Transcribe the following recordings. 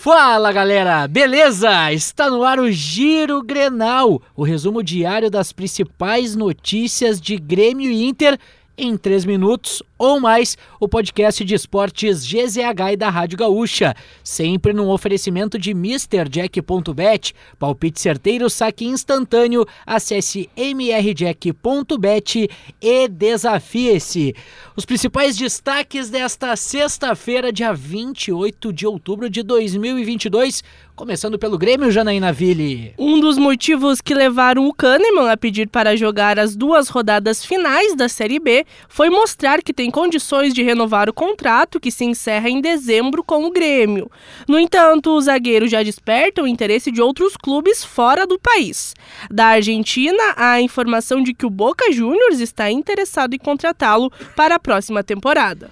Fala galera, beleza? Está no ar o Giro Grenal, o resumo diário das principais notícias de Grêmio e Inter em 3 minutos ou mais, o podcast de esportes GZH e da Rádio Gaúcha, sempre num oferecimento de MrJack.bet, palpite certeiro, saque instantâneo, acesse mrjack.bet e desafie-se. Os principais destaques desta sexta-feira, dia 28 de outubro de 2022, Começando pelo Grêmio, Janaína Ville. Um dos motivos que levaram o Kahneman a pedir para jogar as duas rodadas finais da Série B foi mostrar que tem condições de renovar o contrato que se encerra em dezembro com o Grêmio. No entanto, o zagueiro já desperta o interesse de outros clubes fora do país. Da Argentina, há a informação de que o Boca Juniors está interessado em contratá-lo para a próxima temporada.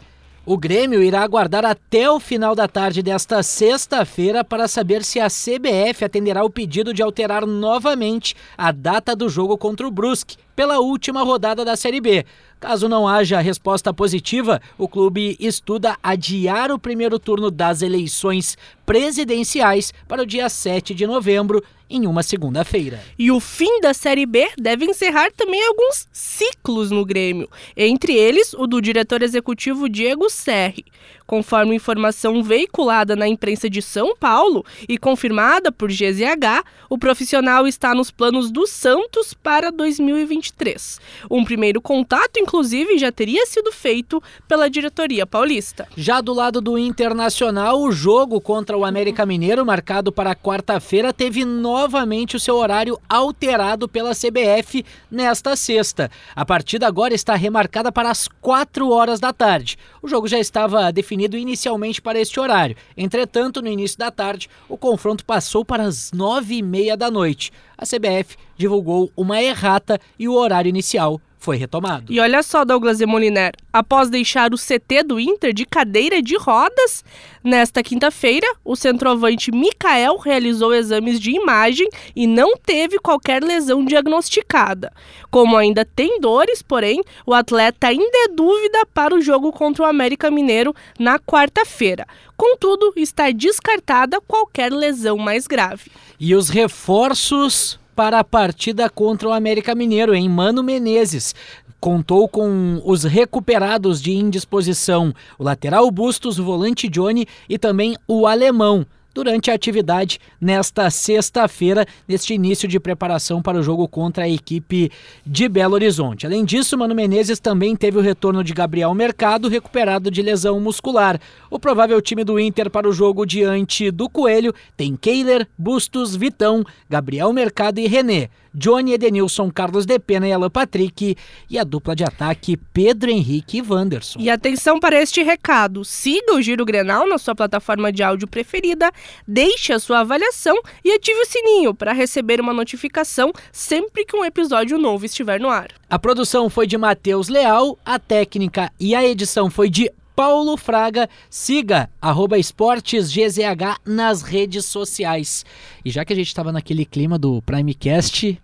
O Grêmio irá aguardar até o final da tarde desta sexta-feira para saber se a CBF atenderá o pedido de alterar novamente a data do jogo contra o Brusque pela última rodada da Série B. Caso não haja resposta positiva, o clube estuda adiar o primeiro turno das eleições presidenciais para o dia 7 de novembro, em uma segunda-feira. E o fim da Série B deve encerrar também alguns ciclos no Grêmio, entre eles o do diretor executivo Diego Serri. Conforme informação veiculada na imprensa de São Paulo e confirmada por GZH, o profissional está nos planos do Santos para 2023. Um primeiro contato, inclusive, já teria sido feito pela diretoria paulista. Já do lado do Internacional, o jogo contra o América Mineiro, marcado para quarta-feira, teve novamente o seu horário alterado pela CBF nesta sexta. A partida agora está remarcada para as 4 horas da tarde. O jogo já estava definido definido inicialmente para este horário. Entretanto, no início da tarde, o confronto passou para as nove e meia da noite. A CBF divulgou uma errata e o horário inicial foi retomado. E olha só, Douglas de Moliner, após deixar o CT do Inter de cadeira de rodas, nesta quinta-feira, o centroavante Mikael realizou exames de imagem e não teve qualquer lesão diagnosticada. Como ainda tem dores, porém, o atleta ainda é dúvida para o jogo contra o América Mineiro na quarta-feira. Contudo, está descartada qualquer lesão mais grave. E os reforços para a partida contra o América Mineiro, em Mano Menezes. Contou com os recuperados de indisposição, o lateral Bustos, o volante Johnny e também o alemão durante a atividade nesta sexta-feira, neste início de preparação para o jogo contra a equipe de Belo Horizonte. Além disso, Mano Menezes também teve o retorno de Gabriel Mercado, recuperado de lesão muscular. O provável time do Inter para o jogo diante do Coelho tem Keiler, Bustos, Vitão, Gabriel Mercado e René. Johnny Edenilson, Carlos Depena e Alan Patrick e a dupla de ataque Pedro Henrique e Wanderson. E atenção para este recado: siga o Giro Grenal na sua plataforma de áudio preferida, deixe a sua avaliação e ative o sininho para receber uma notificação sempre que um episódio novo estiver no ar. A produção foi de Matheus Leal, a técnica e a edição foi de Paulo Fraga. Siga arroba esportesgzh nas redes sociais. E já que a gente estava naquele clima do Primecast,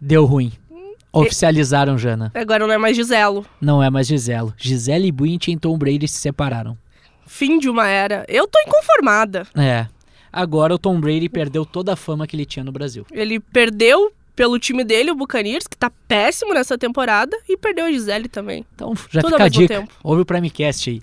Deu ruim. Oficializaram Jana. Agora não é mais Giselo. Não é mais Giselo. Gisele Bündchen e Tom Brady se separaram. Fim de uma era. Eu tô inconformada. É. Agora o Tom Brady perdeu toda a fama que ele tinha no Brasil. Ele perdeu pelo time dele, o Buccaneers, que tá péssimo nessa temporada, e perdeu a Gisele também. Então já Tudo fica a dica. Tempo. Ouve o Primecast aí.